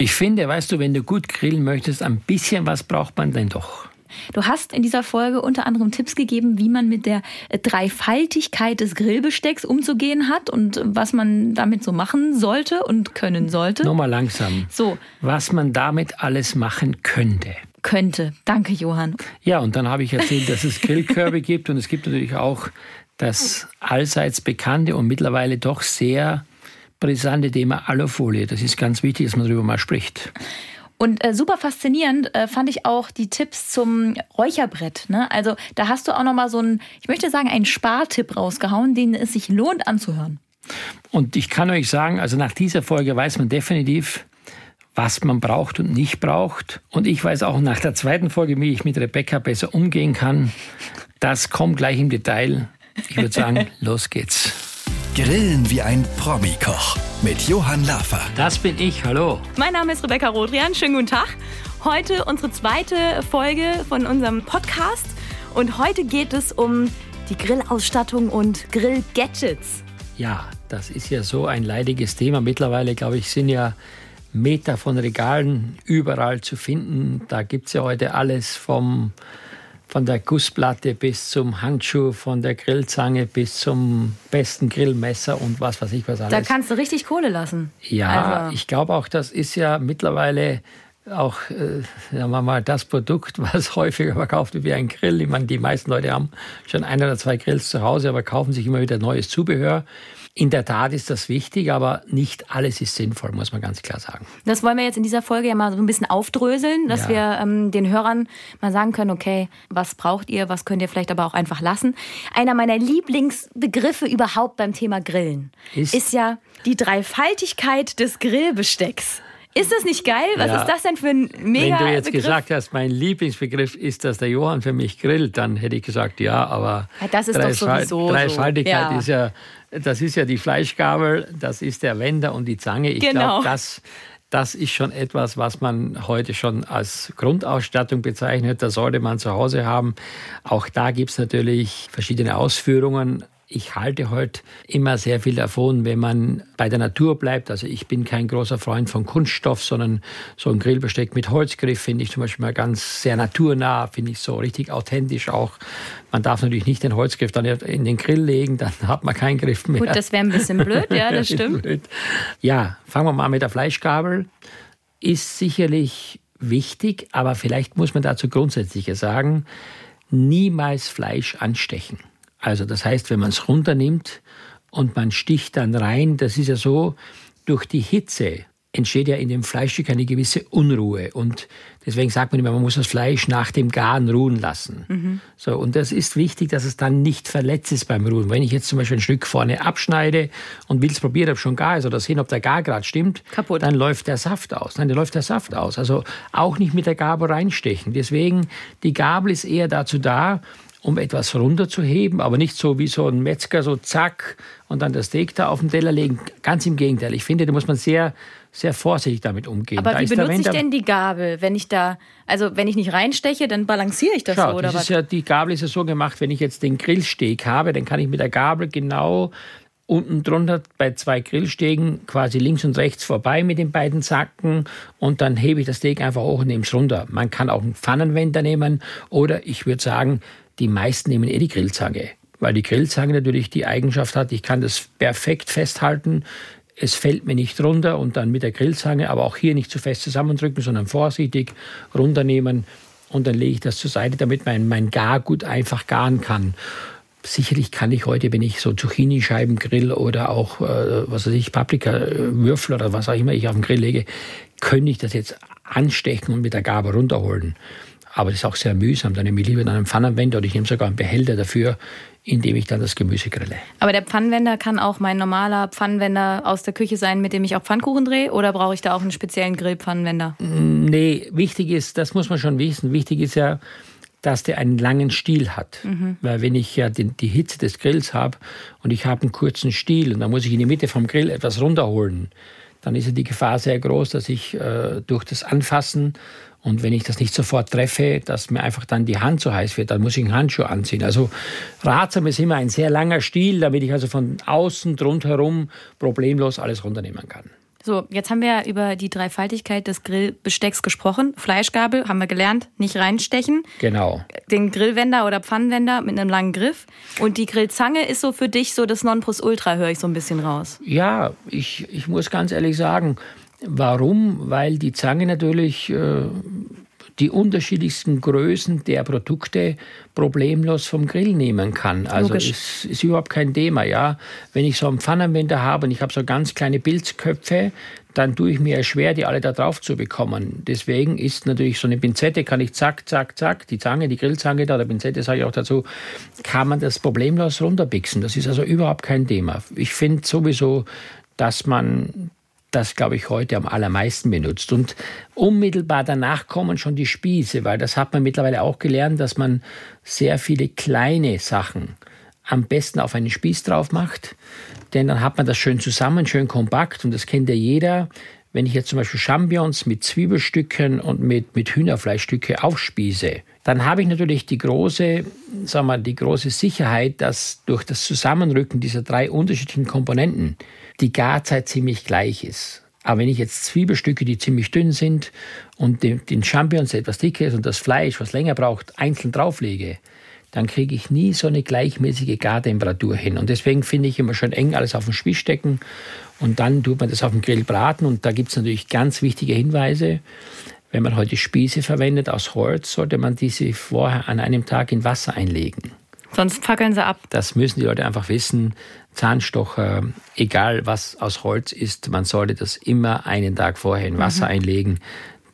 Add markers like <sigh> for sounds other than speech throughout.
Ich finde, weißt du, wenn du gut grillen möchtest, ein bisschen was braucht man denn doch. Du hast in dieser Folge unter anderem Tipps gegeben, wie man mit der Dreifaltigkeit des Grillbestecks umzugehen hat und was man damit so machen sollte und können sollte. Nochmal langsam. So. Was man damit alles machen könnte. Könnte. Danke, Johann. Ja, und dann habe ich erzählt, dass es Grillkörbe gibt und es gibt natürlich auch das allseits bekannte und mittlerweile doch sehr brisante Thema Alufolie. Das ist ganz wichtig, dass man darüber mal spricht. Und äh, super faszinierend äh, fand ich auch die Tipps zum Räucherbrett. Ne? Also da hast du auch noch mal so einen, ich möchte sagen, einen Spartipp rausgehauen, den es sich lohnt anzuhören. Und ich kann euch sagen, also nach dieser Folge weiß man definitiv, was man braucht und nicht braucht. Und ich weiß auch nach der zweiten Folge, wie ich mit Rebecca besser umgehen kann. Das kommt gleich im Detail. Ich würde sagen, <laughs> los geht's. Grillen wie ein Promi-Koch mit Johann Lafer. Das bin ich, hallo. Mein Name ist Rebecca Rodrian, schönen guten Tag. Heute unsere zweite Folge von unserem Podcast und heute geht es um die Grillausstattung und Grillgadgets. Ja, das ist ja so ein leidiges Thema. Mittlerweile, glaube ich, sind ja Meter von Regalen überall zu finden. Da gibt es ja heute alles vom von der Gussplatte bis zum Handschuh, von der Grillzange bis zum besten Grillmesser und was weiß ich was alles. Da kannst du richtig Kohle lassen. Ja, also. ich glaube auch, das ist ja mittlerweile auch, äh, sagen wir mal, das Produkt, <laughs> was häufiger verkauft wird wie ein Grill. Ich meine, die meisten Leute haben schon ein oder zwei Grills zu Hause, aber kaufen sich immer wieder neues Zubehör. In der Tat ist das wichtig, aber nicht alles ist sinnvoll, muss man ganz klar sagen. Das wollen wir jetzt in dieser Folge ja mal so ein bisschen aufdröseln, dass ja. wir ähm, den Hörern mal sagen können, okay, was braucht ihr, was könnt ihr vielleicht aber auch einfach lassen. Einer meiner Lieblingsbegriffe überhaupt beim Thema Grillen ist, ist ja die Dreifaltigkeit des Grillbestecks. Ist das nicht geil? Was ja. ist das denn für ein mega Wenn du jetzt Begriff? gesagt hast, mein Lieblingsbegriff ist, dass der Johann für mich grillt, dann hätte ich gesagt, ja, aber ja, das ist doch sowieso Dreifaltigkeit so. ist ja das ist ja die Fleischgabel, das ist der Wender und die Zange. Ich genau. glaube, das, das ist schon etwas, was man heute schon als Grundausstattung bezeichnet. Das sollte man zu Hause haben. Auch da gibt es natürlich verschiedene Ausführungen. Ich halte heute immer sehr viel davon, wenn man bei der Natur bleibt. Also ich bin kein großer Freund von Kunststoff, sondern so ein Grillbesteck mit Holzgriff finde ich zum Beispiel mal ganz sehr naturnah, finde ich so richtig authentisch auch. Man darf natürlich nicht den Holzgriff dann in den Grill legen, dann <laughs> hat man keinen Griff mehr. Gut, das wäre ein bisschen blöd, ja, das <laughs> stimmt. Ja, fangen wir mal an mit der Fleischgabel. Ist sicherlich wichtig, aber vielleicht muss man dazu grundsätzlicher sagen, niemals Fleisch anstechen. Also das heißt, wenn man es runternimmt und man sticht dann rein, das ist ja so, durch die Hitze entsteht ja in dem Fleischstück eine gewisse Unruhe. Und deswegen sagt man immer, man muss das Fleisch nach dem Garen ruhen lassen. Mhm. So, und das ist wichtig, dass es dann nicht verletzt ist beim Ruhen. Wenn ich jetzt zum Beispiel ein Stück vorne abschneide und will es probieren, ob schon gar ist oder sehen, ob der Gargrad stimmt, Kaputt. dann läuft der Saft aus. Nein, dann läuft der Saft aus. Also auch nicht mit der Gabel reinstechen. Deswegen, die Gabel ist eher dazu da, um etwas runterzuheben, aber nicht so wie so ein Metzger, so zack und dann das Steak da auf den Teller legen. Ganz im Gegenteil. Ich finde, da muss man sehr, sehr vorsichtig damit umgehen. Aber da wie benutze ich denn die Gabel, wenn ich da, also wenn ich nicht reinsteche, dann balanciere ich das Schau, so oder das was? Ist ja, die Gabel ist ja so gemacht, wenn ich jetzt den Grillsteak habe, dann kann ich mit der Gabel genau unten drunter bei zwei Grillstegen quasi links und rechts vorbei mit den beiden Zacken und dann hebe ich das Steak einfach hoch und nehme es runter. Man kann auch einen Pfannenwender nehmen oder ich würde sagen, die meisten nehmen eh die Grillzange, weil die Grillzange natürlich die Eigenschaft hat, ich kann das perfekt festhalten, es fällt mir nicht runter und dann mit der Grillzange, aber auch hier nicht zu fest zusammendrücken, sondern vorsichtig runternehmen und dann lege ich das zur Seite, damit mein, mein Gar gut einfach garen kann. Sicherlich kann ich heute, wenn ich so Zucchini-Scheiben grill oder auch, äh, was weiß ich, Paprika-Würfel oder was auch immer ich auf den Grill lege, könnte ich das jetzt anstechen und mit der Gabel runterholen. Aber das ist auch sehr mühsam. Dann nehme ich lieber einen Pfannenwender oder ich nehme sogar einen Behälter dafür, in dem ich dann das Gemüse grille. Aber der Pfannenwender kann auch mein normaler Pfannenwender aus der Küche sein, mit dem ich auch Pfannkuchen drehe? Oder brauche ich da auch einen speziellen Grillpfannenwender? Nee, wichtig ist, das muss man schon wissen, wichtig ist ja, dass der einen langen Stiel hat. Mhm. Weil wenn ich ja die, die Hitze des Grills habe und ich habe einen kurzen Stiel und dann muss ich in die Mitte vom Grill etwas runterholen, dann ist ja die Gefahr sehr groß, dass ich äh, durch das Anfassen und wenn ich das nicht sofort treffe, dass mir einfach dann die Hand so heiß wird, dann muss ich einen Handschuh anziehen. Also ratsam ist immer ein sehr langer Stiel, damit ich also von außen drumherum problemlos alles runternehmen kann. So, jetzt haben wir ja über die Dreifaltigkeit des Grillbestecks gesprochen. Fleischgabel haben wir gelernt, nicht reinstechen. Genau. Den Grillwender oder Pfannenwender mit einem langen Griff. Und die Grillzange ist so für dich so das Nonplusultra, höre ich so ein bisschen raus. Ja, ich, ich muss ganz ehrlich sagen, warum? Weil die Zange natürlich äh, die unterschiedlichsten Größen der Produkte problemlos vom Grill nehmen kann. Also ist, ist überhaupt kein Thema, ja. Wenn ich so einen Pfannenwender habe und ich habe so ganz kleine Pilzköpfe, dann tue ich mir schwer, die alle da drauf zu bekommen. Deswegen ist natürlich so eine Pinzette, kann ich zack, zack, zack, die Zange, die Grillzange da, der Pinzette sage ich auch dazu, kann man das problemlos runterbixen. Das ist also überhaupt kein Thema. Ich finde sowieso, dass man das, glaube ich, heute am allermeisten benutzt. Und unmittelbar danach kommen schon die Spieße, weil das hat man mittlerweile auch gelernt, dass man sehr viele kleine Sachen am besten auf einen Spieß drauf macht. Denn dann hat man das schön zusammen, schön kompakt und das kennt ja jeder. Wenn ich jetzt zum Beispiel Champignons mit Zwiebelstücken und mit, mit Hühnerfleischstücke aufspieße, dann habe ich natürlich die große, sagen wir, die große Sicherheit, dass durch das Zusammenrücken dieser drei unterschiedlichen Komponenten die Garzeit ziemlich gleich ist. Aber wenn ich jetzt Zwiebelstücke, die ziemlich dünn sind und den, den Champignons etwas dicker ist und das Fleisch, was länger braucht, einzeln drauflege, dann kriege ich nie so eine gleichmäßige Gartemperatur hin. Und deswegen finde ich immer schön eng alles auf den Spieß stecken und dann tut man das auf dem Grill braten. Und da gibt es natürlich ganz wichtige Hinweise. Wenn man heute Spieße verwendet aus Holz, sollte man diese vorher an einem Tag in Wasser einlegen. Sonst fackeln sie ab. Das müssen die Leute einfach wissen. Zahnstocher, egal was aus Holz ist, man sollte das immer einen Tag vorher in Wasser mhm. einlegen.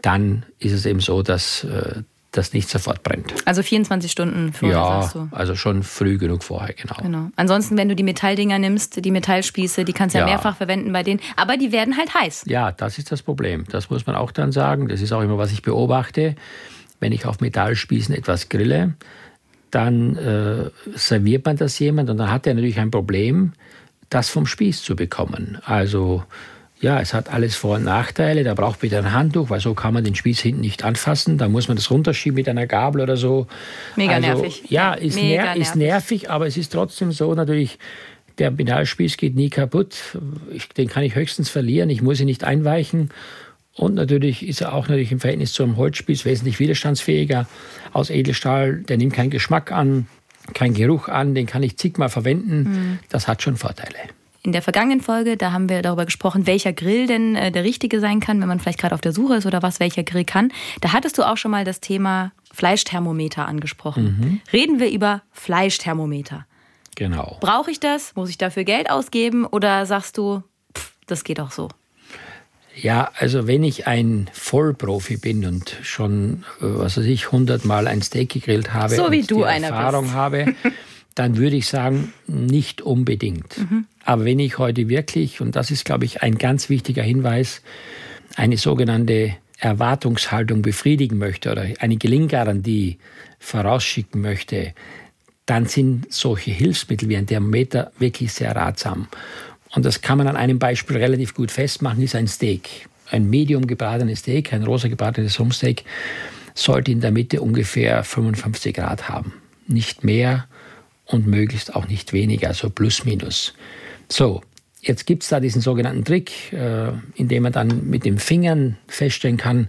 Dann ist es eben so, dass äh, das nicht sofort brennt. Also 24 Stunden vorher, ja, sagst du? also schon früh genug vorher, genau. genau. Ansonsten, wenn du die Metalldinger nimmst, die Metallspieße, die kannst du ja. ja mehrfach verwenden bei denen, aber die werden halt heiß. Ja, das ist das Problem. Das muss man auch dann sagen. Das ist auch immer, was ich beobachte. Wenn ich auf Metallspießen etwas grille, dann äh, serviert man das jemand und dann hat er natürlich ein Problem, das vom Spieß zu bekommen. Also ja, es hat alles Vor- und Nachteile. Da braucht man wieder ein Handtuch, weil so kann man den Spieß hinten nicht anfassen. Da muss man das runterschieben mit einer Gabel oder so. Mega also, nervig. Ja, ist, Mega ner nervig. ist nervig, aber es ist trotzdem so natürlich, der Metallspieß geht nie kaputt. Ich, den kann ich höchstens verlieren. Ich muss ihn nicht einweichen. Und natürlich ist er auch natürlich im Verhältnis zum Holzspieß wesentlich widerstandsfähiger aus Edelstahl. Der nimmt keinen Geschmack an, keinen Geruch an, den kann ich zigmal verwenden. Mhm. Das hat schon Vorteile. In der vergangenen Folge, da haben wir darüber gesprochen, welcher Grill denn äh, der richtige sein kann, wenn man vielleicht gerade auf der Suche ist oder was welcher Grill kann. Da hattest du auch schon mal das Thema Fleischthermometer angesprochen. Mhm. Reden wir über Fleischthermometer. Genau. Brauche ich das? Muss ich dafür Geld ausgeben? Oder sagst du, pff, das geht auch so? Ja, also wenn ich ein Vollprofi bin und schon, äh, was weiß ich, hundertmal ein Steak gegrillt habe so wie und du die Erfahrung bist. habe, <laughs> dann würde ich sagen, nicht unbedingt. Mhm. Aber wenn ich heute wirklich, und das ist, glaube ich, ein ganz wichtiger Hinweis, eine sogenannte Erwartungshaltung befriedigen möchte oder eine Gelinggarantie vorausschicken möchte, dann sind solche Hilfsmittel wie ein Thermometer wirklich sehr ratsam. Und das kann man an einem Beispiel relativ gut festmachen, ist ein Steak. Ein medium gebratenes Steak, ein rosa gebratenes Rumsteak, sollte in der Mitte ungefähr 55 Grad haben. Nicht mehr und möglichst auch nicht weniger, also plus minus. So, jetzt gibt es da diesen sogenannten Trick, äh, in dem man dann mit den Fingern feststellen kann,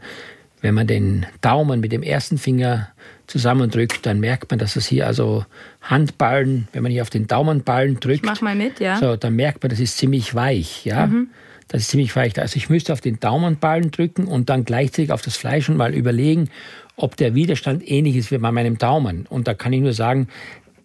wenn man den Daumen mit dem ersten Finger zusammendrückt, dann merkt man, dass es hier also Handballen, wenn man hier auf den Daumenballen drückt, ich mach mal mit, ja. So, dann merkt man, das ist ziemlich weich, ja. Mhm. Das ist ziemlich weich. Also ich müsste auf den Daumenballen drücken und dann gleichzeitig auf das Fleisch und mal überlegen, ob der Widerstand ähnlich ist wie bei meinem Daumen. Und da kann ich nur sagen,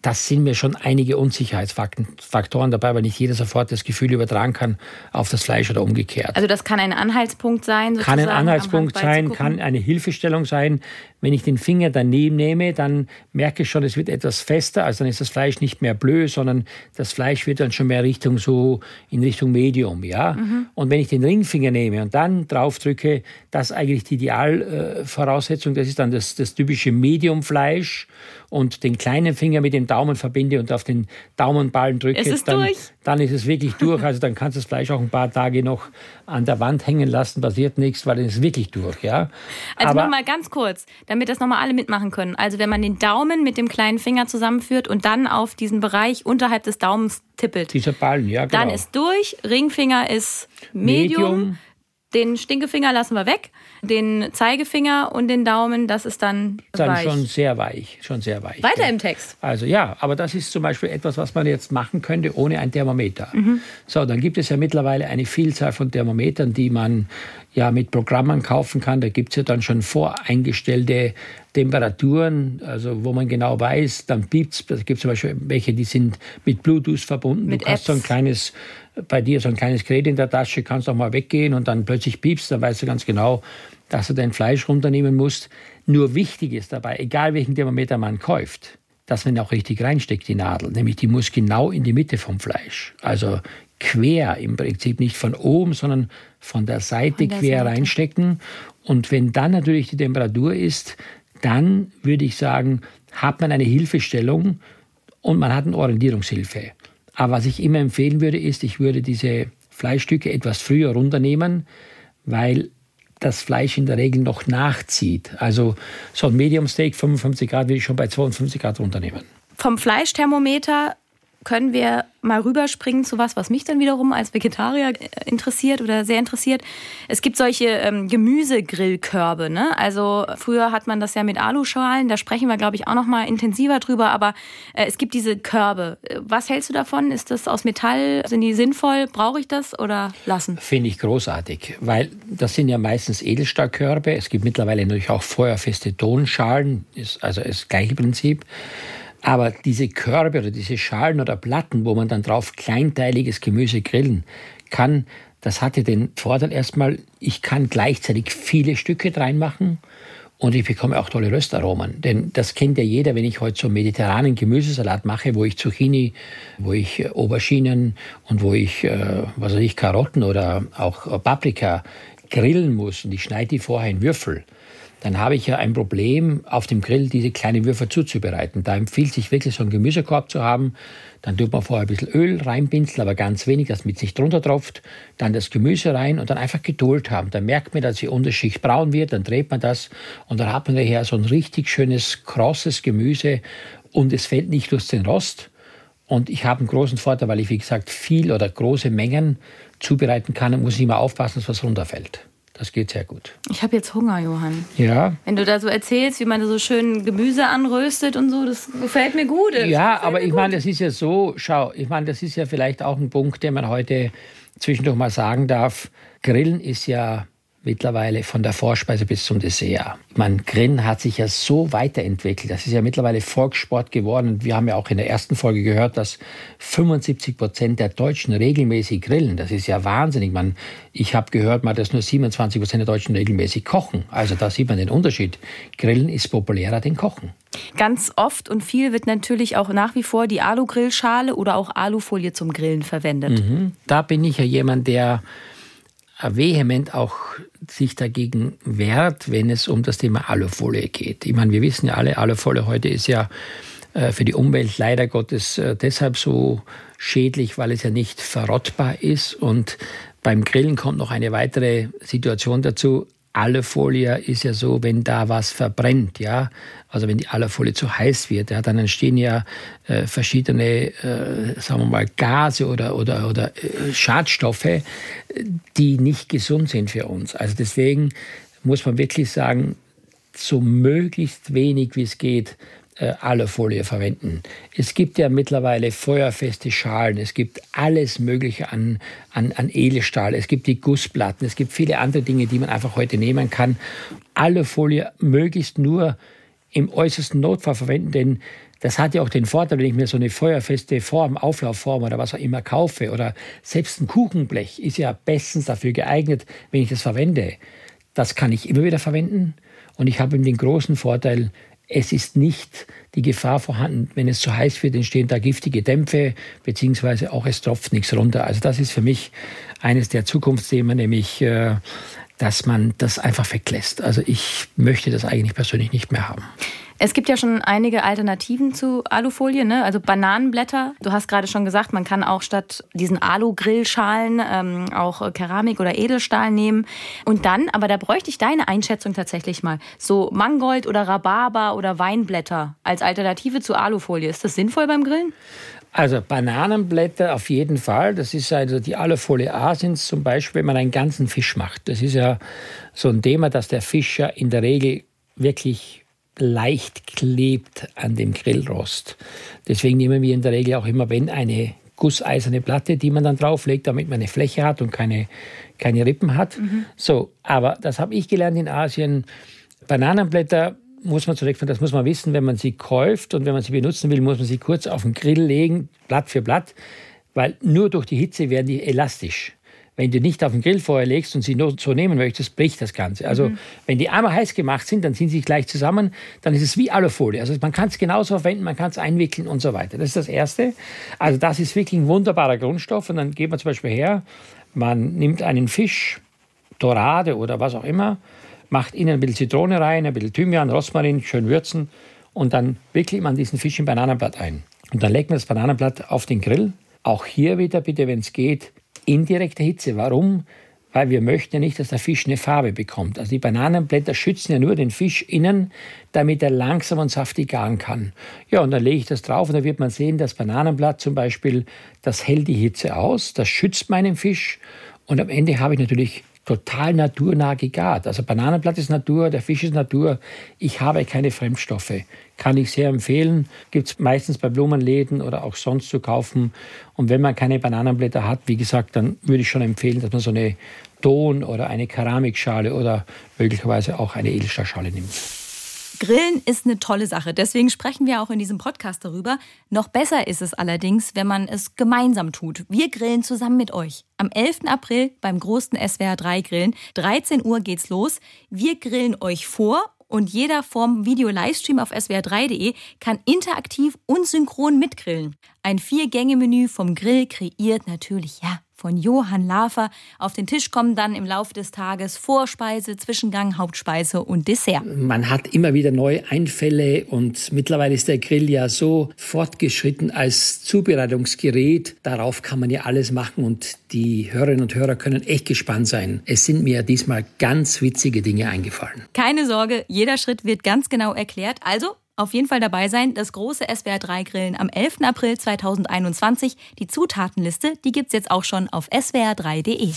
das sind mir schon einige Unsicherheitsfaktoren dabei, weil nicht jeder sofort das Gefühl übertragen kann auf das Fleisch oder umgekehrt. Also das kann ein Anhaltspunkt sein. Kann ein Anhaltspunkt sein, kann eine Hilfestellung sein. Wenn ich den Finger daneben nehme, dann merke ich schon, es wird etwas fester. Also dann ist das Fleisch nicht mehr blöd, sondern das Fleisch wird dann schon mehr Richtung so in Richtung Medium, ja. Mhm. Und wenn ich den Ringfinger nehme und dann drauf drücke, das ist eigentlich die Idealvoraussetzung. Das ist dann das, das typische Mediumfleisch und den kleinen Finger mit dem Daumen verbinde und auf den Daumenballen drücke, ist dann, dann ist es wirklich durch. Also dann kannst du das Fleisch auch ein paar Tage noch an der Wand hängen lassen, passiert nichts, weil dann ist es wirklich durch. Ja? Also nochmal ganz kurz, damit das nochmal alle mitmachen können. Also wenn man den Daumen mit dem kleinen Finger zusammenführt und dann auf diesen Bereich unterhalb des Daumens tippelt. Dieser Ballen, ja genau. Dann ist durch, Ringfinger ist Medium. Medium Den Stinkefinger lassen wir weg. Den Zeigefinger und den Daumen, das ist dann, dann weich. schon sehr weich, schon sehr weich. Weiter im Text. Also ja, aber das ist zum Beispiel etwas, was man jetzt machen könnte ohne ein Thermometer. Mhm. So, dann gibt es ja mittlerweile eine Vielzahl von Thermometern, die man ja mit Programmen kaufen kann. Da gibt es ja dann schon voreingestellte Temperaturen, also wo man genau weiß, dann piept es. Es gibt zum Beispiel welche, die sind mit Bluetooth verbunden. Mit du hast so ein Apps. kleines, bei dir so ein kleines Gerät in der Tasche, kannst auch mal weggehen und dann plötzlich piepst, dann weißt du ganz genau, dass du dein Fleisch runternehmen musst. Nur wichtig ist dabei, egal welchen Thermometer man kauft, dass man auch richtig reinsteckt, die Nadel. Nämlich die muss genau in die Mitte vom Fleisch. Also quer im Prinzip, nicht von oben, sondern von der Seite Von der quer Seite. reinstecken. Und wenn dann natürlich die Temperatur ist, dann würde ich sagen, hat man eine Hilfestellung und man hat eine Orientierungshilfe. Aber was ich immer empfehlen würde, ist, ich würde diese Fleischstücke etwas früher runternehmen, weil das Fleisch in der Regel noch nachzieht. Also so ein Medium Steak, 55 Grad, würde ich schon bei 52 Grad runternehmen. Vom Fleischthermometer können wir mal rüberspringen zu was, was mich dann wiederum als Vegetarier äh, interessiert oder sehr interessiert. Es gibt solche ähm, Gemüsegrillkörbe. Ne? Also früher hat man das ja mit Aluschalen. Da sprechen wir, glaube ich, auch noch mal intensiver drüber. Aber äh, es gibt diese Körbe. Was hältst du davon? Ist das aus Metall? Sind die sinnvoll? Brauche ich das oder lassen? Finde ich großartig, weil das sind ja meistens Edelstahlkörbe. Es gibt mittlerweile natürlich auch feuerfeste Tonschalen, ist also das gleiche Prinzip. Aber diese Körbe oder diese Schalen oder Platten, wo man dann drauf kleinteiliges Gemüse grillen kann, das hatte den Vorteil erstmal, ich kann gleichzeitig viele Stücke reinmachen und ich bekomme auch tolle Röstaromen. Denn das kennt ja jeder, wenn ich heute so einen mediterranen Gemüsesalat mache, wo ich Zucchini, wo ich äh, Auberginen und wo ich, äh, was weiß ich, Karotten oder auch äh, Paprika grillen muss und ich schneide die vorher in Würfel dann habe ich ja ein Problem, auf dem Grill diese kleinen Würfel zuzubereiten. Da empfiehlt sich wirklich so einen Gemüsekorb zu haben. Dann tut man vorher ein bisschen Öl reinpinseln, aber ganz wenig, dass mit nicht drunter tropft. Dann das Gemüse rein und dann einfach Geduld haben. Dann merkt man, dass die Unterschicht braun wird, dann dreht man das und dann hat man daher so ein richtig schönes, krosses Gemüse und es fällt nicht durch den Rost. Und ich habe einen großen Vorteil, weil ich, wie gesagt, viel oder große Mengen zubereiten kann und muss immer aufpassen, dass was runterfällt. Das geht sehr gut. Ich habe jetzt Hunger, Johann. Ja, Wenn du da so erzählst, wie man so schön Gemüse anröstet und so, das gefällt mir gut. Das Ja, aber ich meine, das ist ja so, schau, ich meine, das ist ja vielleicht auch ein Punkt, den man heute zwischendurch mal sagen darf. Grillen ist ja mittlerweile von der Vorspeise bis zum Dessert. Meine, Grillen hat sich ja so weiterentwickelt. Das ist ja mittlerweile Volkssport geworden. Und wir haben ja auch in der ersten Folge gehört, dass 75 Prozent der Deutschen regelmäßig grillen. Das ist ja wahnsinnig. Man, ich habe gehört mal, dass nur 27 Prozent der Deutschen regelmäßig kochen. Also da sieht man den Unterschied. Grillen ist populärer denn Kochen. Ganz oft und viel wird natürlich auch nach wie vor die Alu-Grillschale oder auch Alufolie zum Grillen verwendet. Da bin ich ja jemand, der vehement auch sich dagegen wehrt, wenn es um das Thema Alufolie geht. Ich meine, wir wissen ja alle, Alufolie heute ist ja äh, für die Umwelt leider Gottes äh, deshalb so schädlich, weil es ja nicht verrottbar ist. Und beim Grillen kommt noch eine weitere Situation dazu. Alufolie ist ja so, wenn da was verbrennt, ja, also wenn die Alufolie zu heiß wird, ja, dann entstehen ja äh, verschiedene, äh, sagen wir mal, Gase oder, oder, oder äh, Schadstoffe, äh, die nicht gesund sind für uns. Also deswegen muss man wirklich sagen, so möglichst wenig wie es geht äh, Alufolie verwenden. Es gibt ja mittlerweile feuerfeste Schalen, es gibt alles Mögliche an, an, an Edelstahl, es gibt die Gussplatten, es gibt viele andere Dinge, die man einfach heute nehmen kann. Alufolie möglichst nur im äußersten Notfall verwenden, denn das hat ja auch den Vorteil, wenn ich mir so eine feuerfeste Form, Auflaufform oder was auch immer kaufe oder selbst ein Kuchenblech ist ja bestens dafür geeignet, wenn ich das verwende. Das kann ich immer wieder verwenden und ich habe eben den großen Vorteil, es ist nicht die Gefahr vorhanden, wenn es zu heiß wird, entstehen da giftige Dämpfe, beziehungsweise auch es tropft nichts runter. Also das ist für mich eines der Zukunftsthemen, nämlich, äh, dass man das einfach weglässt. Also ich möchte das eigentlich persönlich nicht mehr haben. Es gibt ja schon einige Alternativen zu Alufolie, ne? also Bananenblätter. Du hast gerade schon gesagt, man kann auch statt diesen Alu-Grillschalen ähm, auch Keramik oder Edelstahl nehmen. Und dann, aber da bräuchte ich deine Einschätzung tatsächlich mal, so Mangold oder Rhabarber oder Weinblätter als Alternative zu Alufolie. Ist das sinnvoll beim Grillen? Also Bananenblätter auf jeden Fall. Das ist also die Alufolie A sind zum Beispiel, wenn man einen ganzen Fisch macht. Das ist ja so ein Thema, dass der Fisch ja in der Regel wirklich leicht klebt an dem Grillrost. Deswegen nehmen wir in der Regel auch immer, wenn eine gusseiserne Platte, die man dann drauflegt, damit man eine Fläche hat und keine, keine Rippen hat. Mhm. So, aber das habe ich gelernt in Asien. Bananenblätter muss man zurück, das muss man wissen, wenn man sie kauft und wenn man sie benutzen will, muss man sie kurz auf den Grill legen, Blatt für Blatt, weil nur durch die Hitze werden die elastisch. Wenn du nicht auf den Grillfeuer legst und sie nur so nehmen möchtest, bricht das Ganze. Also mhm. wenn die einmal heiß gemacht sind, dann ziehen sie sich gleich zusammen, dann ist es wie Alufolie. Also man kann es genauso verwenden, man kann es einwickeln und so weiter. Das ist das Erste. Also das ist wirklich ein wunderbarer Grundstoff und dann geht man zum Beispiel her, man nimmt einen Fisch, Dorade oder was auch immer, macht innen ein bisschen Zitrone rein, ein bisschen Thymian, Rosmarin, schön würzen und dann wickelt man diesen Fisch im Bananenblatt ein. Und dann legt man das Bananenblatt auf den Grill. Auch hier wieder bitte, wenn es geht, indirekte Hitze. Warum? Weil wir möchten ja nicht, dass der Fisch eine Farbe bekommt. Also die Bananenblätter schützen ja nur den Fisch innen, damit er langsam und saftig garen kann. Ja, und dann lege ich das drauf und dann wird man sehen, das Bananenblatt zum Beispiel, das hält die Hitze aus, das schützt meinen Fisch und am Ende habe ich natürlich total naturnah gegart. Also Bananenblatt ist Natur, der Fisch ist Natur. Ich habe keine Fremdstoffe. Kann ich sehr empfehlen. Gibt es meistens bei Blumenläden oder auch sonst zu kaufen. Und wenn man keine Bananenblätter hat, wie gesagt, dann würde ich schon empfehlen, dass man so eine Ton- oder eine Keramikschale oder möglicherweise auch eine Edelstahlschale nimmt. Grillen ist eine tolle Sache. Deswegen sprechen wir auch in diesem Podcast darüber. Noch besser ist es allerdings, wenn man es gemeinsam tut. Wir grillen zusammen mit euch. Am 11. April beim großen SWR 3 Grillen. 13 Uhr geht's los. Wir grillen euch vor und jeder vom Video-Livestream auf swr3.de kann interaktiv und synchron mitgrillen. Ein Vier-Gänge-Menü vom Grill kreiert natürlich, ja, von Johann Lafer. Auf den Tisch kommen dann im Laufe des Tages Vorspeise, Zwischengang, Hauptspeise und Dessert. Man hat immer wieder neue Einfälle und mittlerweile ist der Grill ja so fortgeschritten als Zubereitungsgerät. Darauf kann man ja alles machen und die Hörerinnen und Hörer können echt gespannt sein. Es sind mir diesmal ganz witzige Dinge eingefallen. Keine Sorge, jeder Schritt wird ganz genau erklärt. Also auf jeden Fall dabei sein. Das große SWR3-Grillen am 11. April 2021. Die Zutatenliste, die gibt es jetzt auch schon auf swr3.de.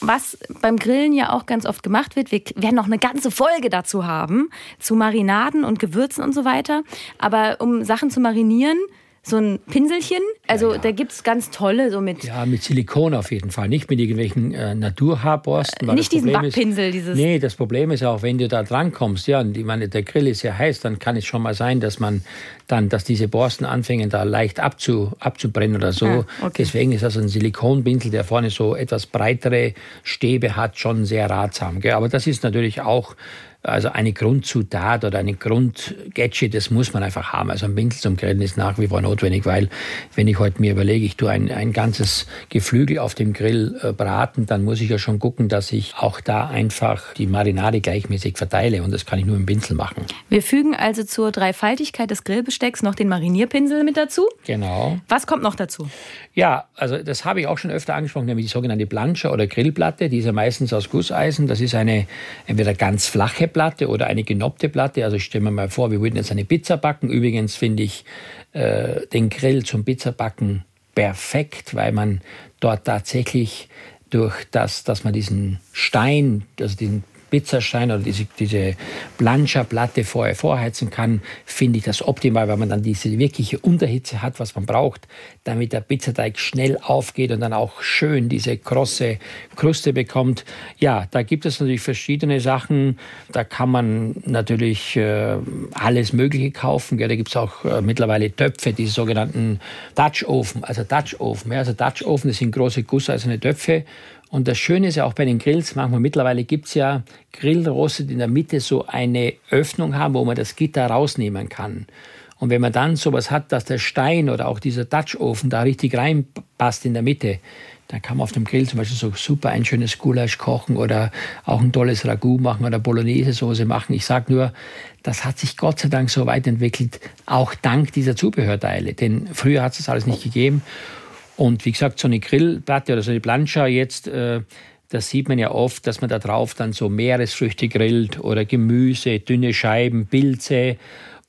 Was beim Grillen ja auch ganz oft gemacht wird, wir werden noch eine ganze Folge dazu haben, zu Marinaden und Gewürzen und so weiter. Aber um Sachen zu marinieren, so ein Pinselchen. Also ja, ja. da gibt es ganz tolle, so mit. Ja, mit Silikon auf jeden Fall. Nicht mit irgendwelchen äh, Naturhaarborsten. Nicht diesen Problem Backpinsel, ist, dieses. Nee, das Problem ist auch, wenn du da drankommst, ja, und ich meine, der Grill ist ja heiß, dann kann es schon mal sein, dass man dann, dass diese Borsten anfangen, da leicht abzu, abzubrennen oder so. Ah, okay. Deswegen ist also ein Silikonpinsel, der vorne so etwas breitere Stäbe hat, schon sehr ratsam. Gell? Aber das ist natürlich auch also eine Grundzutat oder eine Grundgadget, das muss man einfach haben. Also ein Pinsel zum Grillen ist nach wie vor notwendig, weil wenn ich heute mir überlege, ich tue ein, ein ganzes Geflügel auf dem Grill äh, braten, dann muss ich ja schon gucken, dass ich auch da einfach die Marinade gleichmäßig verteile und das kann ich nur im Pinsel machen. Wir fügen also zur Dreifaltigkeit des Grillbestecks noch den Marinierpinsel mit dazu. Genau. Was kommt noch dazu? Ja, also das habe ich auch schon öfter angesprochen, nämlich die sogenannte Plancha oder Grillplatte, die ist ja meistens aus Gusseisen. Das ist eine entweder ganz flache Platte oder eine genoppte Platte. Also ich stelle mir mal vor, wir würden jetzt eine Pizza backen. Übrigens finde ich äh, den Grill zum Pizzabacken perfekt, weil man dort tatsächlich durch das, dass man diesen Stein, also diesen Pizzastein oder diese, diese Plancha-Platte vorher vorheizen kann, finde ich das optimal, weil man dann diese wirkliche Unterhitze hat, was man braucht, damit der Pizzateig schnell aufgeht und dann auch schön diese krosse Kruste bekommt. Ja, da gibt es natürlich verschiedene Sachen. Da kann man natürlich äh, alles Mögliche kaufen. Ja, da gibt es auch äh, mittlerweile Töpfe, diese sogenannten Dutch-Ofen. Also Dutch-Ofen. Ja, also Dutch-Ofen, das sind große gusseiserne Töpfe und das Schöne ist ja auch bei den Grills, manchmal mittlerweile gibt es ja Grillroste, die in der Mitte so eine Öffnung haben, wo man das Gitter rausnehmen kann. Und wenn man dann sowas hat, dass der Stein oder auch dieser Dutch-Ofen da richtig reinpasst in der Mitte, dann kann man auf dem Grill zum Beispiel so super ein schönes Gulasch kochen oder auch ein tolles Ragout machen oder Bolognese-Soße machen. Ich sage nur, das hat sich Gott sei Dank so weit entwickelt, auch dank dieser Zubehörteile. Denn früher hat es das alles nicht gegeben. Und wie gesagt, so eine Grillplatte oder so eine Plancha jetzt, äh, das sieht man ja oft, dass man da drauf dann so Meeresfrüchte grillt oder Gemüse, dünne Scheiben, Pilze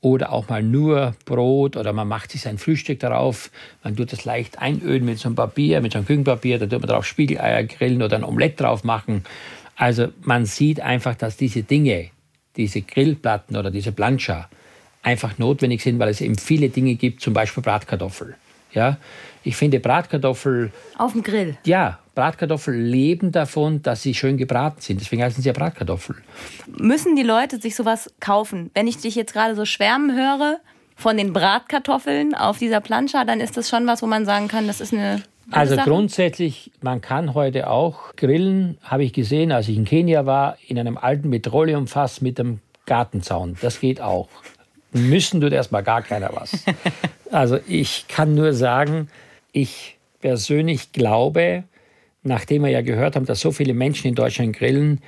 oder auch mal nur Brot oder man macht sich sein Frühstück darauf. Man tut das leicht einölen mit so einem Papier, mit so einem Küchenpapier, da tut man drauf Spiegeleier grillen oder ein Omelett drauf machen. Also man sieht einfach, dass diese Dinge, diese Grillplatten oder diese Plancha einfach notwendig sind, weil es eben viele Dinge gibt, zum Beispiel Bratkartoffel. Ja, ich finde Bratkartoffel. Auf dem Grill. Ja, Bratkartoffeln leben davon, dass sie schön gebraten sind. Deswegen heißen sie ja Bratkartoffeln. Müssen die Leute sich sowas kaufen? Wenn ich dich jetzt gerade so schwärmen höre von den Bratkartoffeln auf dieser Plancha, dann ist das schon was, wo man sagen kann, das ist eine also grundsätzlich, man kann heute auch grillen, habe ich gesehen, als ich in Kenia war, in einem alten Petroleumfass mit einem Gartenzaun. Das geht auch. Müssen tut erstmal gar keiner was. <laughs> Also ich kann nur sagen, ich persönlich glaube, nachdem wir ja gehört haben, dass so viele Menschen in Deutschland grillen,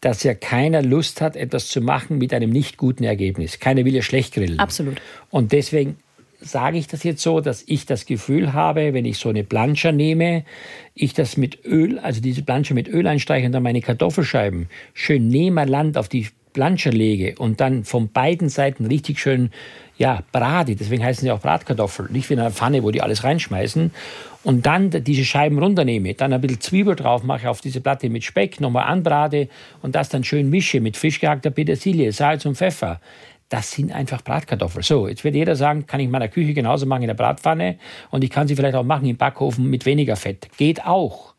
dass ja keiner Lust hat, etwas zu machen mit einem nicht guten Ergebnis. Keiner will ja schlecht grillen. Absolut. Und deswegen sage ich das jetzt so, dass ich das Gefühl habe, wenn ich so eine Planscher nehme, ich das mit Öl, also diese Planscher mit Öl einstreiche und dann meine Kartoffelscheiben schön nebeneinander auf die Planscher lege und dann von beiden Seiten richtig schön ja, brate, deswegen heißen sie auch Bratkartoffeln, nicht wie in einer Pfanne, wo die alles reinschmeißen und dann diese Scheiben runternehme, dann ein bisschen Zwiebel drauf mache auf diese Platte mit Speck, nochmal anbrate und das dann schön mische mit frisch gehackter Petersilie, Salz und Pfeffer. Das sind einfach Bratkartoffeln. So, jetzt wird jeder sagen, kann ich in meiner Küche genauso machen in der Bratpfanne und ich kann sie vielleicht auch machen im Backofen mit weniger Fett. Geht auch.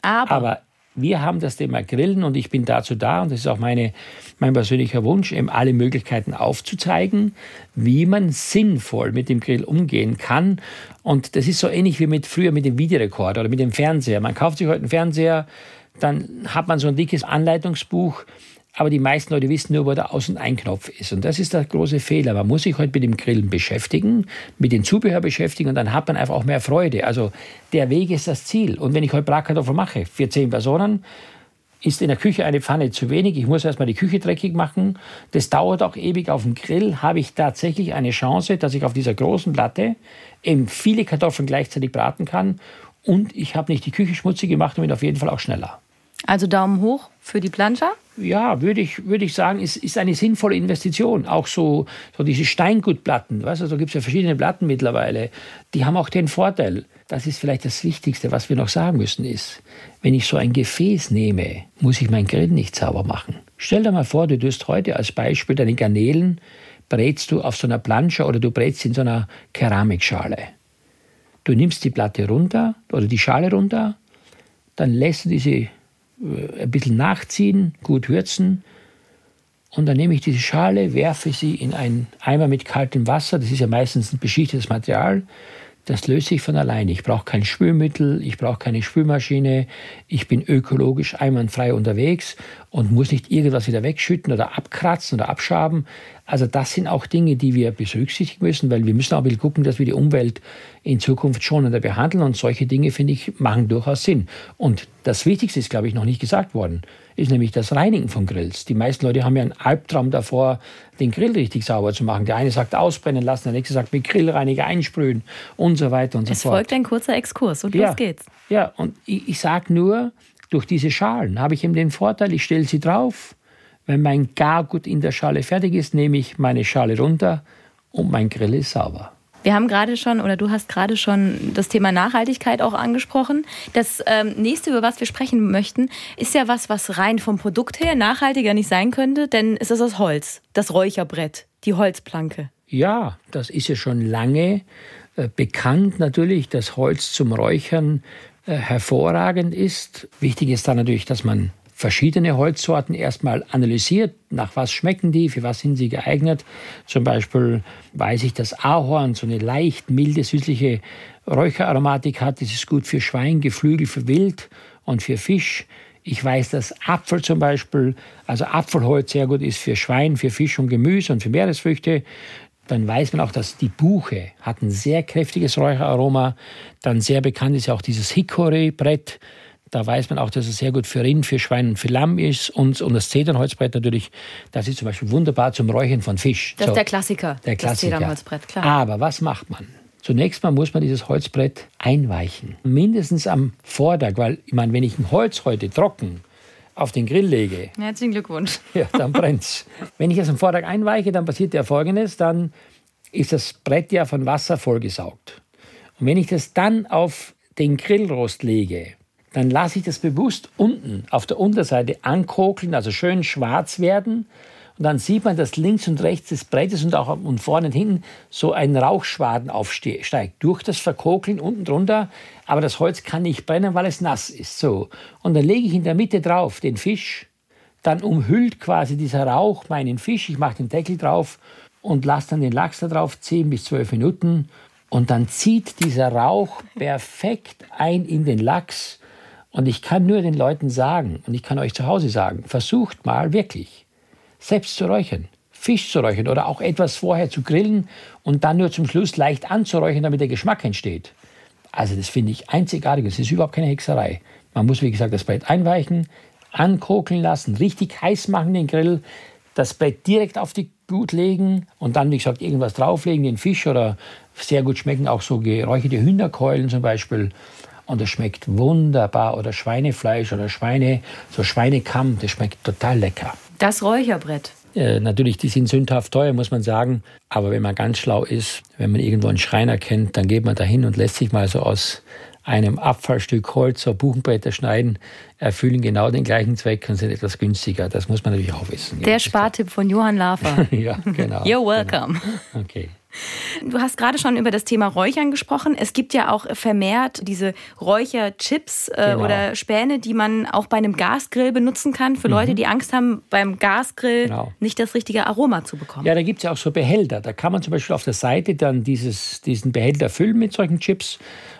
Aber, Aber wir haben das Thema Grillen und ich bin dazu da und das ist auch meine, mein persönlicher Wunsch, eben alle Möglichkeiten aufzuzeigen, wie man sinnvoll mit dem Grill umgehen kann. Und das ist so ähnlich wie mit früher mit dem Videorekorder oder mit dem Fernseher. Man kauft sich heute einen Fernseher, dann hat man so ein dickes Anleitungsbuch aber die meisten Leute wissen nur, wo der Aus- und Einknopf ist. Und das ist der große Fehler. Man muss sich heute mit dem Grillen beschäftigen, mit dem Zubehör beschäftigen und dann hat man einfach auch mehr Freude. Also der Weg ist das Ziel. Und wenn ich heute Bratkartoffeln mache für zehn Personen, ist in der Küche eine Pfanne zu wenig. Ich muss erstmal die Küche dreckig machen. Das dauert auch ewig. Auf dem Grill habe ich tatsächlich eine Chance, dass ich auf dieser großen Platte eben viele Kartoffeln gleichzeitig braten kann. Und ich habe nicht die Küche schmutzig gemacht und bin auf jeden Fall auch schneller. Also Daumen hoch für die Planscher? Ja, würde ich, würde ich sagen, ist, ist eine sinnvolle Investition. Auch so, so diese Steingutplatten, weißt du, da gibt es ja verschiedene Platten mittlerweile, die haben auch den Vorteil, das ist vielleicht das Wichtigste, was wir noch sagen müssen, ist, wenn ich so ein Gefäß nehme, muss ich mein Grill nicht sauber machen. Stell dir mal vor, du tust heute als Beispiel deine Garnelen, brätst du auf so einer Plansche oder du brätst in so einer Keramikschale. Du nimmst die Platte runter oder die Schale runter, dann lässt du diese ein bisschen nachziehen, gut würzen. Und dann nehme ich diese Schale, werfe sie in einen Eimer mit kaltem Wasser. Das ist ja meistens ein beschichtetes Material. Das löst sich von alleine. Ich brauche kein Spülmittel, ich brauche keine Spülmaschine. Ich bin ökologisch einwandfrei unterwegs und muss nicht irgendwas wieder wegschütten oder abkratzen oder abschaben. Also das sind auch Dinge, die wir berücksichtigen müssen, weil wir müssen auch ein bisschen gucken, dass wir die Umwelt in Zukunft schonender behandeln. Und solche Dinge, finde ich, machen durchaus Sinn. Und das Wichtigste ist, glaube ich, noch nicht gesagt worden, ist nämlich das Reinigen von Grills. Die meisten Leute haben ja einen Albtraum davor, den Grill richtig sauber zu machen. Der eine sagt ausbrennen lassen, der nächste sagt mit Grillreiniger einsprühen und so weiter und so es fort. Es folgt ein kurzer Exkurs und ja, los geht's. Ja, und ich, ich sage nur, durch diese Schalen habe ich eben den Vorteil, ich stelle sie drauf. Wenn mein Gargut in der Schale fertig ist, nehme ich meine Schale runter und mein Grill ist sauber. Wir haben gerade schon, oder du hast gerade schon das Thema Nachhaltigkeit auch angesprochen. Das ähm, nächste, über was wir sprechen möchten, ist ja was, was rein vom Produkt her nachhaltiger nicht sein könnte, denn es ist aus Holz, das Räucherbrett, die Holzplanke. Ja, das ist ja schon lange äh, bekannt natürlich, dass Holz zum Räuchern äh, hervorragend ist. Wichtig ist dann natürlich, dass man verschiedene Holzsorten erstmal analysiert, nach was schmecken die, für was sind sie geeignet. Zum Beispiel weiß ich, dass Ahorn so eine leicht milde, süßliche Räucheraromatik hat. Das ist gut für Schwein, Geflügel, für Wild und für Fisch. Ich weiß, dass Apfel zum Beispiel, also Apfelholz sehr gut ist für Schwein, für Fisch und Gemüse und für Meeresfrüchte. dann weiß man auch, dass die Buche hat ein sehr kräftiges Räucheraroma. Dann sehr bekannt ist ja auch dieses Hickory-Brett. Da weiß man auch, dass es sehr gut für Rind, für Schwein und für Lamm ist. Und, und das Zedernholzbrett natürlich, das ist zum Beispiel wunderbar zum Räuchern von Fisch. Das so, ist der Klassiker. Der Klassiker. Das Zedernholzbrett, klar. Aber was macht man? Zunächst mal muss man dieses Holzbrett einweichen. Mindestens am Vortag, weil ich meine, wenn ich ein Holz heute trocken auf den Grill lege. Herzlichen Glückwunsch. <laughs> Ja, dann brennt's. wenn ich es am Vortag einweiche, dann passiert ja Folgendes: Dann ist das Brett ja von Wasser vollgesaugt. Und wenn ich das dann auf den Grillrost lege, dann lasse ich das bewusst unten auf der Unterseite ankokeln, also schön schwarz werden. Und dann sieht man, dass links und rechts des Brettes und auch und vorne und hinten so ein Rauchschwaden aufsteigt. Durch das Verkokeln unten drunter. Aber das Holz kann nicht brennen, weil es nass ist. So. Und dann lege ich in der Mitte drauf den Fisch. Dann umhüllt quasi dieser Rauch meinen Fisch. Ich mache den Deckel drauf und lasse dann den Lachs da drauf, 10 bis 12 Minuten. Und dann zieht dieser Rauch perfekt ein in den Lachs. Und ich kann nur den Leuten sagen, und ich kann euch zu Hause sagen, versucht mal wirklich, selbst zu räuchern, Fisch zu räuchern oder auch etwas vorher zu grillen und dann nur zum Schluss leicht anzuräuchern, damit der Geschmack entsteht. Also das finde ich einzigartig. Das ist überhaupt keine Hexerei. Man muss, wie gesagt, das Brett einweichen, ankokeln lassen, richtig heiß machen den Grill, das Brett direkt auf die Gut legen und dann, wie gesagt, irgendwas drauflegen, den Fisch oder sehr gut schmecken auch so geräucherte Hühnerkeulen zum Beispiel. Und das schmeckt wunderbar. Oder Schweinefleisch oder Schweine, so Schweinekamm, das schmeckt total lecker. Das Räucherbrett. Äh, natürlich, die sind sündhaft teuer, muss man sagen. Aber wenn man ganz schlau ist, wenn man irgendwo einen Schreiner kennt, dann geht man da hin und lässt sich mal so aus einem Abfallstück Holz so Buchenbretter schneiden, erfüllen genau den gleichen Zweck und sind etwas günstiger. Das muss man natürlich auch wissen. Der Spartipp von Johann Lafer. <laughs> ja, genau. You're welcome. Genau. Okay. Du hast gerade schon über das Thema Räuchern gesprochen. Es gibt ja auch vermehrt diese Räucherchips äh, genau. oder Späne, die man auch bei einem Gasgrill benutzen kann, für mhm. Leute, die Angst haben, beim Gasgrill genau. nicht das richtige Aroma zu bekommen. Ja, da gibt es ja auch so Behälter. Da kann man zum Beispiel auf der Seite dann dieses, diesen Behälter füllen mit solchen Chips.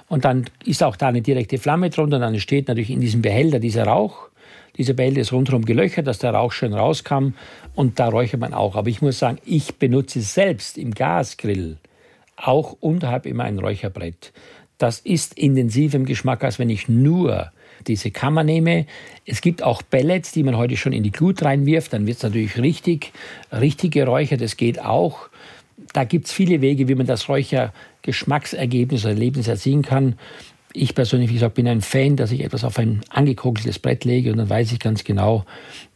Und dann ist auch da eine direkte Flamme drunter. Und dann entsteht natürlich in diesem Behälter dieser Rauch. Dieser Behälter ist rundherum gelöchert, dass der Rauch schön rauskam und da räuchert man auch. Aber ich muss sagen, ich benutze selbst im Gasgrill auch unterhalb immer ein Räucherbrett. Das ist intensiv im Geschmack, als wenn ich nur diese Kammer nehme. Es gibt auch Pellets, die man heute schon in die Glut reinwirft. Dann wird es natürlich richtig, richtig geräuchert. Das geht auch. Da gibt es viele Wege, wie man das Räuchergeschmacksergebnis oder Erlebnis erzielen kann. Ich persönlich, wie gesagt, bin ein Fan, dass ich etwas auf ein angekokeltes Brett lege und dann weiß ich ganz genau,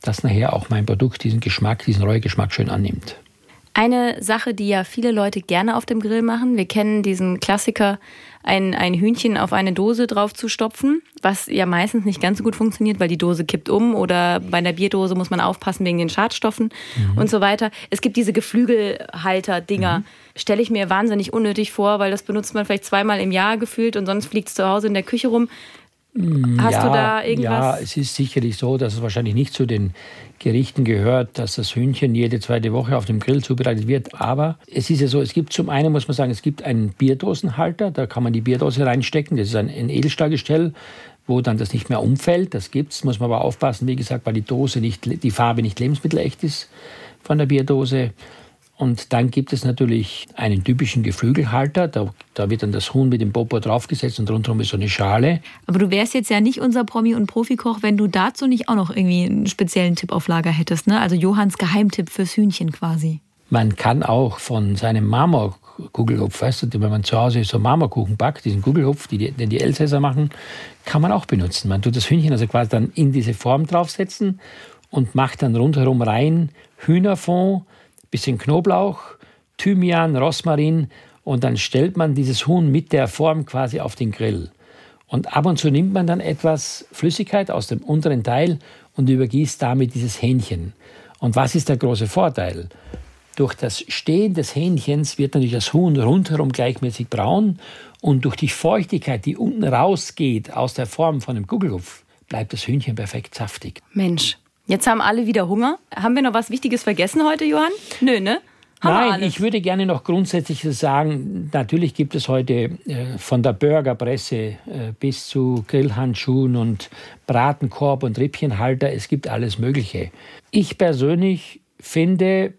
dass nachher auch mein Produkt diesen Geschmack, diesen Reuegeschmack schön annimmt. Eine Sache, die ja viele Leute gerne auf dem Grill machen, wir kennen diesen Klassiker, ein, ein Hühnchen auf eine Dose drauf zu stopfen, was ja meistens nicht ganz so gut funktioniert, weil die Dose kippt um oder bei einer Bierdose muss man aufpassen wegen den Schadstoffen mhm. und so weiter. Es gibt diese Geflügelhalter-Dinger. Mhm. Stelle ich mir wahnsinnig unnötig vor, weil das benutzt man vielleicht zweimal im Jahr gefühlt und sonst fliegt es zu Hause in der Küche rum. Mm, Hast ja, du da irgendwas? Ja, es ist sicherlich so, dass es wahrscheinlich nicht zu den Gerichten gehört, dass das Hühnchen jede zweite Woche auf dem Grill zubereitet wird. Aber es ist ja so, es gibt zum einen, muss man sagen, es gibt einen Bierdosenhalter, da kann man die Bierdose reinstecken. Das ist ein, ein Edelstahlgestell, wo dann das nicht mehr umfällt. Das gibt's, muss man aber aufpassen, wie gesagt, weil die Dose nicht, die Farbe nicht lebensmittelecht ist von der Bierdose. Und dann gibt es natürlich einen typischen Geflügelhalter. Da, da, wird dann das Huhn mit dem Popo draufgesetzt und rundherum ist so eine Schale. Aber du wärst jetzt ja nicht unser Promi- und Profikoch, wenn du dazu nicht auch noch irgendwie einen speziellen Tipp auf Lager hättest. Ne? Also Johanns Geheimtipp fürs Hühnchen quasi. Man kann auch von seinem Marmorkugelhupf, weißt du, wenn man zu Hause so Marmorkuchen backt, diesen Kugelhupf, die, den die Elsässer machen, kann man auch benutzen. Man tut das Hühnchen also quasi dann in diese Form draufsetzen und macht dann rundherum rein Hühnerfond, bisschen Knoblauch, Thymian, Rosmarin und dann stellt man dieses Huhn mit der Form quasi auf den Grill. Und ab und zu nimmt man dann etwas Flüssigkeit aus dem unteren Teil und übergießt damit dieses Hähnchen. Und was ist der große Vorteil? Durch das Stehen des Hähnchens wird natürlich das Huhn rundherum gleichmäßig braun und durch die Feuchtigkeit, die unten rausgeht aus der Form von dem Kugelhupf, bleibt das Hühnchen perfekt saftig. Mensch, Jetzt haben alle wieder Hunger. Haben wir noch was Wichtiges vergessen heute, Johann? Nö, ne? Haben Nein, ich würde gerne noch grundsätzlich sagen, natürlich gibt es heute äh, von der Burgerpresse äh, bis zu Grillhandschuhen und Bratenkorb und Rippchenhalter, es gibt alles Mögliche. Ich persönlich finde,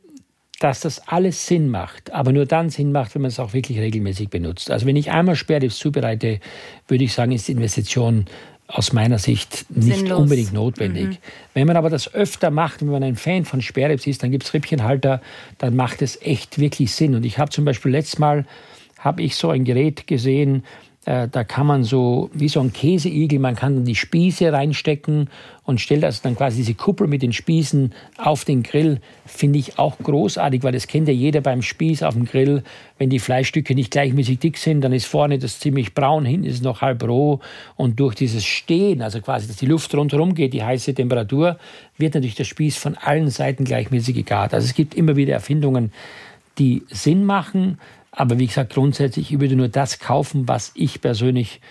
dass das alles Sinn macht, aber nur dann Sinn macht, wenn man es auch wirklich regelmäßig benutzt. Also wenn ich einmal Sperrdips zubereite, würde ich sagen, ist die Investition aus meiner Sicht nicht Sinnlos. unbedingt notwendig. Mhm. Wenn man aber das öfter macht, wenn man ein Fan von Sperrdips ist, dann gibt es Rippchenhalter, dann macht es echt wirklich Sinn. Und ich habe zum Beispiel letztes Mal, habe ich so ein Gerät gesehen, da kann man so, wie so ein Käseigel, man kann die Spieße reinstecken und stellt also dann quasi diese Kuppel mit den Spießen auf den Grill. Finde ich auch großartig, weil das kennt ja jeder beim Spieß auf dem Grill. Wenn die Fleischstücke nicht gleichmäßig dick sind, dann ist vorne das ziemlich braun, hinten ist es noch halb roh. Und durch dieses Stehen, also quasi, dass die Luft rundherum geht, die heiße Temperatur, wird natürlich der Spieß von allen Seiten gleichmäßig gegart. Also es gibt immer wieder Erfindungen, die Sinn machen. Aber wie gesagt, grundsätzlich, ich würde nur das kaufen, was ich persönlich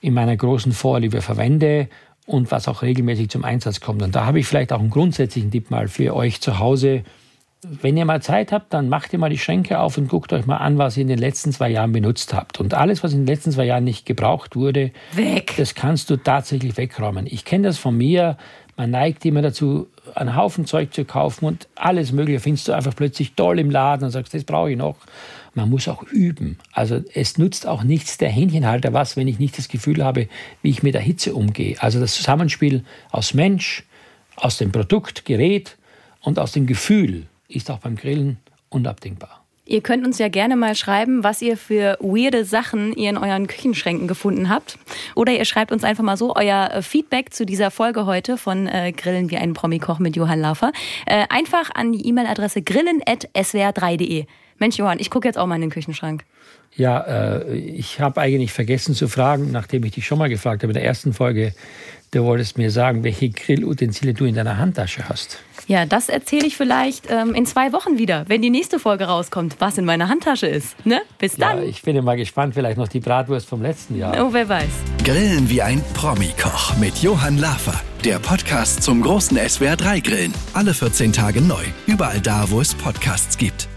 in meiner großen Vorliebe verwende und was auch regelmäßig zum Einsatz kommt. Und da habe ich vielleicht auch einen grundsätzlichen Tipp mal für euch zu Hause. Wenn ihr mal Zeit habt, dann macht ihr mal die Schränke auf und guckt euch mal an, was ihr in den letzten zwei Jahren benutzt habt. Und alles, was in den letzten zwei Jahren nicht gebraucht wurde, Weg. das kannst du tatsächlich wegräumen. Ich kenne das von mir. Man neigt immer dazu, einen Haufen Zeug zu kaufen und alles Mögliche findest du einfach plötzlich toll im Laden und sagst, das brauche ich noch man muss auch üben. Also es nutzt auch nichts der Hähnchenhalter was, wenn ich nicht das Gefühl habe, wie ich mit der Hitze umgehe. Also das Zusammenspiel aus Mensch, aus dem Produkt, Gerät und aus dem Gefühl ist auch beim Grillen unabdingbar. Ihr könnt uns ja gerne mal schreiben, was ihr für weirde Sachen ihr in euren Küchenschränken gefunden habt. Oder ihr schreibt uns einfach mal so euer äh, Feedback zu dieser Folge heute von äh, Grillen wie ein Promi-Koch mit Johann Laufer. Äh, einfach an die E-Mail-Adresse grillen.swr3.de. Mensch, Johann, ich gucke jetzt auch mal in den Küchenschrank. Ja, äh, ich habe eigentlich vergessen zu fragen, nachdem ich dich schon mal gefragt habe in der ersten Folge, du wolltest mir sagen, welche Grillutensilien du in deiner Handtasche hast. Ja, das erzähle ich vielleicht ähm, in zwei Wochen wieder, wenn die nächste Folge rauskommt, was in meiner Handtasche ist. Ne? Bis dann. Ja, ich bin mal gespannt, vielleicht noch die Bratwurst vom letzten Jahr. Oh, wer weiß. Grillen wie ein Promi-Koch mit Johann Lafer. Der Podcast zum großen SWR3-Grillen. Alle 14 Tage neu. Überall da, wo es Podcasts gibt.